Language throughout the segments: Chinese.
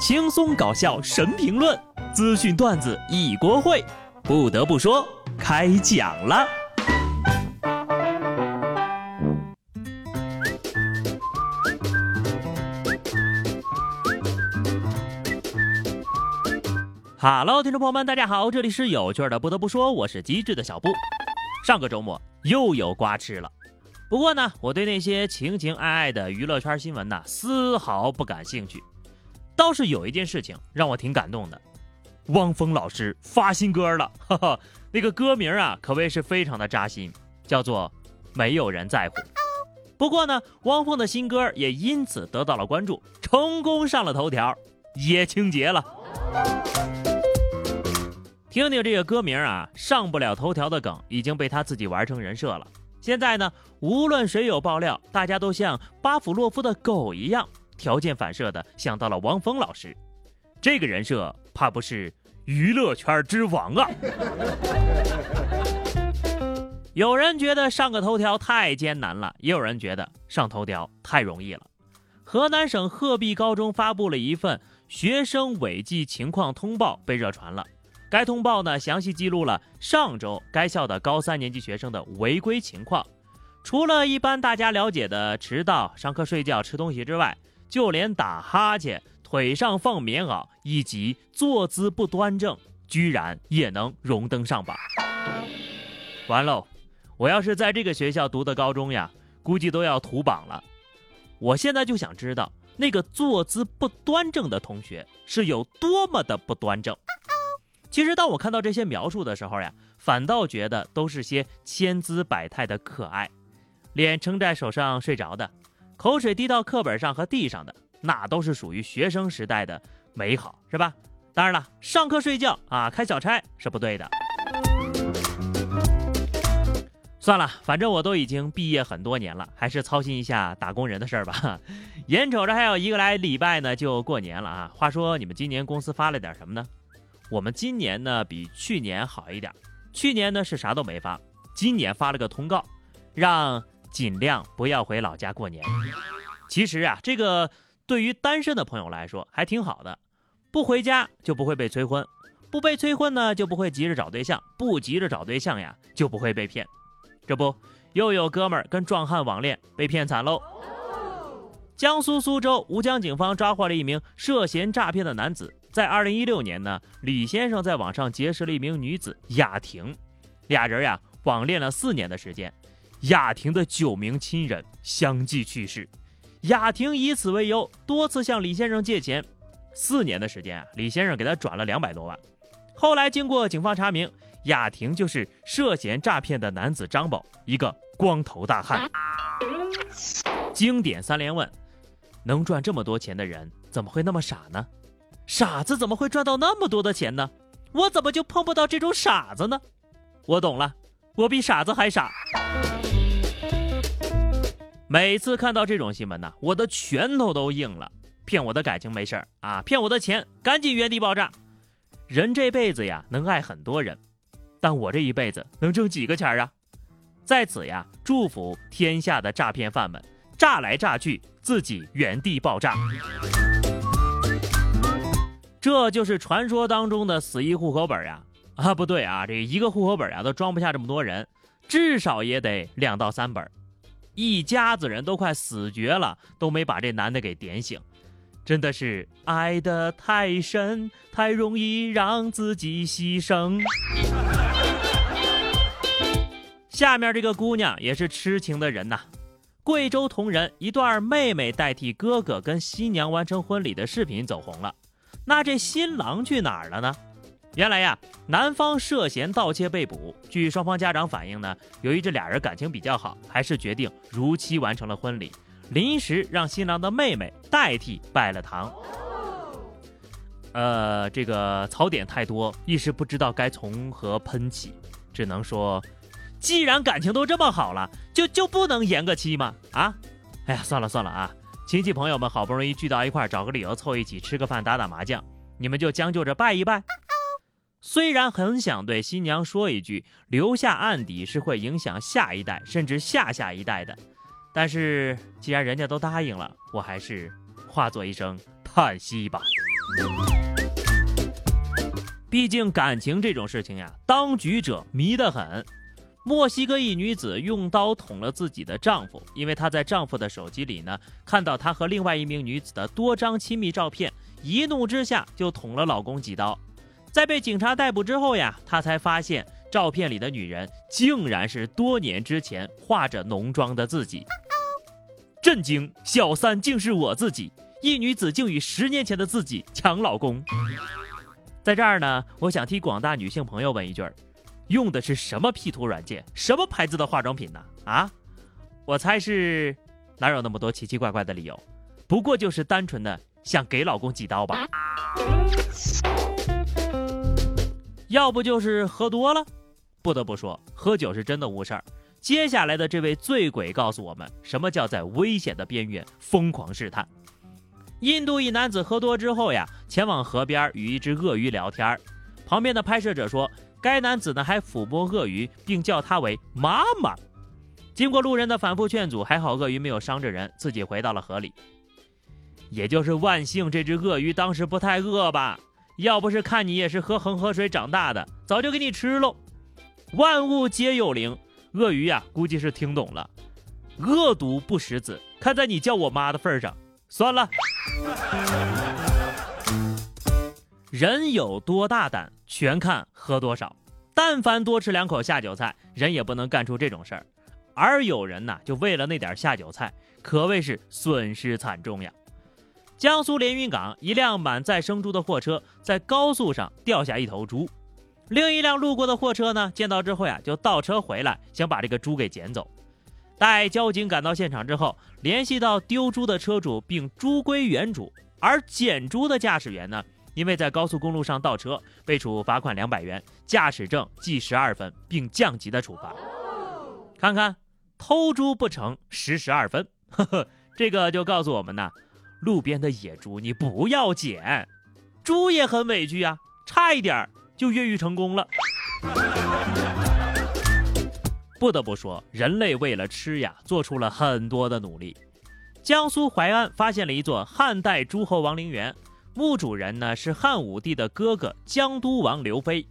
轻松搞笑神评论，资讯段子一锅烩。不得不说，开讲了。Hello，听众朋友们，大家好，这里是有趣的。不得不说，我是机智的小布。上个周末又有瓜吃了，不过呢，我对那些情情爱爱的娱乐圈新闻呢，丝毫不感兴趣。倒是有一件事情让我挺感动的，汪峰老师发新歌了，哈哈，那个歌名啊可谓是非常的扎心，叫做《没有人在乎》。不过呢，汪峰的新歌也因此得到了关注，成功上了头条，也清洁了。听听这个歌名啊，上不了头条的梗已经被他自己玩成人设了。现在呢，无论谁有爆料，大家都像巴甫洛夫的狗一样。条件反射的想到了王峰老师，这个人设怕不是娱乐圈之王啊！有人觉得上个头条太艰难了，也有人觉得上头条太容易了。河南省鹤壁高中发布了一份学生违纪情况通报，被热传了。该通报呢，详细记录了上周该校的高三年级学生的违规情况，除了一般大家了解的迟到、上课睡觉、吃东西之外，就连打哈欠、腿上放棉袄以及坐姿不端正，居然也能荣登上榜。完喽！我要是在这个学校读的高中呀，估计都要屠榜了。我现在就想知道，那个坐姿不端正的同学是有多么的不端正。其实，当我看到这些描述的时候呀，反倒觉得都是些千姿百态的可爱，脸撑在手上睡着的。口水滴到课本上和地上的，那都是属于学生时代的美好，是吧？当然了，上课睡觉啊，开小差是不对的。算了，反正我都已经毕业很多年了，还是操心一下打工人的事儿吧。眼瞅着还有一个来礼拜呢，就过年了啊。话说你们今年公司发了点什么呢？我们今年呢比去年好一点，去年呢是啥都没发，今年发了个通告，让。尽量不要回老家过年。其实啊，这个对于单身的朋友来说还挺好的，不回家就不会被催婚，不被催婚呢就不会急着找对象，不急着找对象呀就不会被骗。这不，又有哥们儿跟壮汉网恋被骗惨喽。江苏苏州吴江警方抓获了一名涉嫌诈骗的男子。在二零一六年呢，李先生在网上结识了一名女子雅婷，俩人呀网恋了四年的时间。雅婷的九名亲人相继去世，雅婷以此为由多次向李先生借钱，四年的时间啊，李先生给他转了两百多万。后来经过警方查明，雅婷就是涉嫌诈骗的男子张宝，一个光头大汉。经典三连问：能赚这么多钱的人怎么会那么傻呢？傻子怎么会赚到那么多的钱呢？我怎么就碰不到这种傻子呢？我懂了，我比傻子还傻。每次看到这种新闻呢，我的拳头都硬了。骗我的感情没事儿啊，骗我的钱赶紧原地爆炸。人这辈子呀，能爱很多人，但我这一辈子能挣几个钱啊？在此呀，祝福天下的诈骗犯们，诈来诈去，自己原地爆炸。这就是传说当中的死一户口本呀？啊不对啊，这一个户口本啊都装不下这么多人，至少也得两到三本。一家子人都快死绝了，都没把这男的给点醒，真的是爱得太深，太容易让自己牺牲。下面这个姑娘也是痴情的人呐，贵州铜仁一段妹妹代替哥哥跟新娘完成婚礼的视频走红了，那这新郎去哪儿了呢？原来呀，男方涉嫌盗窃被捕。据双方家长反映呢，由于这俩人感情比较好，还是决定如期完成了婚礼，临时让新郎的妹妹代替拜了堂。呃，这个槽点太多，一时不知道该从何喷起，只能说，既然感情都这么好了，就就不能延个期吗？啊？哎呀，算了算了啊，亲戚朋友们好不容易聚到一块，找个理由凑一起吃个饭、打打麻将，你们就将就着拜一拜。虽然很想对新娘说一句，留下案底是会影响下一代甚至下下一代的，但是既然人家都答应了，我还是化作一声叹息吧。毕竟感情这种事情呀，当局者迷得很。墨西哥一女子用刀捅了自己的丈夫，因为她在丈夫的手机里呢看到她和另外一名女子的多张亲密照片，一怒之下就捅了老公几刀。在被警察逮捕之后呀，她才发现照片里的女人竟然是多年之前化着浓妆的自己。震惊！小三竟是我自己，一女子竟与十年前的自己抢老公。在这儿呢，我想替广大女性朋友问一句：用的是什么 P 图软件？什么牌子的化妆品呢？啊，我猜是哪有那么多奇奇怪怪的理由？不过就是单纯的想给老公几刀吧。要不就是喝多了。不得不说，喝酒是真的误事儿。接下来的这位醉鬼告诉我们，什么叫在危险的边缘疯狂试探。印度一男子喝多之后呀，前往河边与一只鳄鱼聊天旁边的拍摄者说，该男子呢还抚摸鳄鱼，并叫它为妈妈。经过路人的反复劝阻，还好鳄鱼没有伤着人，自己回到了河里。也就是万幸，这只鳄鱼当时不太饿吧？要不是看你也是喝恒河水长大的，早就给你吃喽。万物皆有灵，鳄鱼呀，估计是听懂了。恶毒不食子，看在你叫我妈的份上。算了，人有多大胆，全看喝多少。但凡多吃两口下酒菜，人也不能干出这种事儿。而有人呐，就为了那点下酒菜，可谓是损失惨重呀。江苏连云港一辆满载生猪的货车在高速上掉下一头猪，另一辆路过的货车呢，见到之后呀，就倒车回来，想把这个猪给捡走。待交警赶到现场之后，联系到丢猪的车主并猪归原主，而捡猪的驾驶员呢，因为在高速公路上倒车，被处罚款两百元，驾驶证记十二分，并降级的处罚。看看，偷猪不成，十十二分。呵呵，这个就告诉我们呐，路边的野猪你不要捡，猪也很委屈啊，差一点就越狱成功了。不得不说，人类为了吃呀，做出了很多的努力。江苏淮安发现了一座汉代诸侯王陵园，墓主人呢是汉武帝的哥哥江都王刘飞。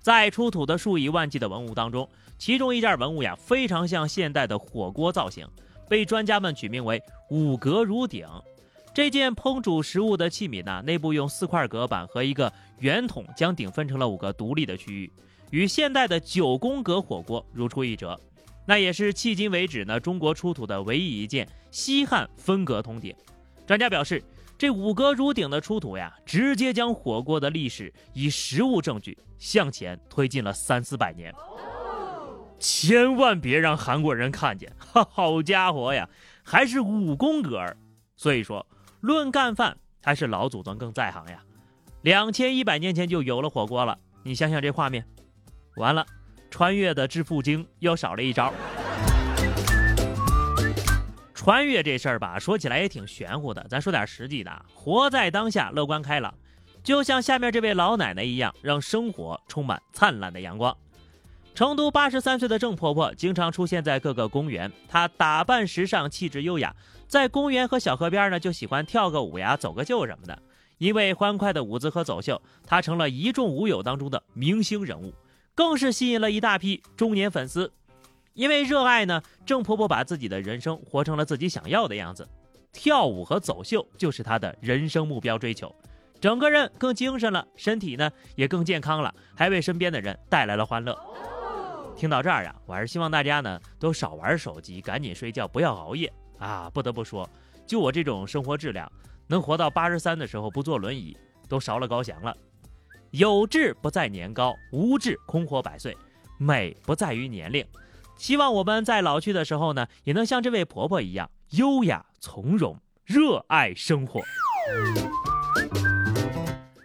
在出土的数以万计的文物当中，其中一件文物呀非常像现代的火锅造型，被专家们取名为“五格如鼎”。这件烹煮食物的器皿呢，内部用四块隔板和一个圆筒将鼎分成了五个独立的区域。与现代的九宫格火锅如出一辙，那也是迄今为止呢中国出土的唯一一件西汉分隔铜鼎。专家表示，这五格如鼎的出土呀，直接将火锅的历史以实物证据向前推进了三四百年。千万别让韩国人看见，哈，好家伙呀，还是五宫格儿。所以说，论干饭，还是老祖宗更在行呀。两千一百年前就有了火锅了，你想想这画面。完了，穿越的致富经又少了一招。穿越这事儿吧，说起来也挺玄乎的。咱说点实际的，活在当下，乐观开朗，就像下面这位老奶奶一样，让生活充满灿烂的阳光。成都八十三岁的郑婆婆经常出现在各个公园，她打扮时尚，气质优雅，在公园和小河边呢，就喜欢跳个舞呀，走个秀什么的。因为欢快的舞姿和走秀，她成了一众舞友当中的明星人物。更是吸引了一大批中年粉丝，因为热爱呢，郑婆婆把自己的人生活成了自己想要的样子，跳舞和走秀就是她的人生目标追求，整个人更精神了，身体呢也更健康了，还为身边的人带来了欢乐。听到这儿啊，我还是希望大家呢都少玩手机，赶紧睡觉，不要熬夜啊！不得不说，就我这种生活质量，能活到八十三的时候不坐轮椅，都烧了高翔了。有志不在年高，无志空活百岁。美不在于年龄，希望我们在老去的时候呢，也能像这位婆婆一样优雅从容，热爱生活。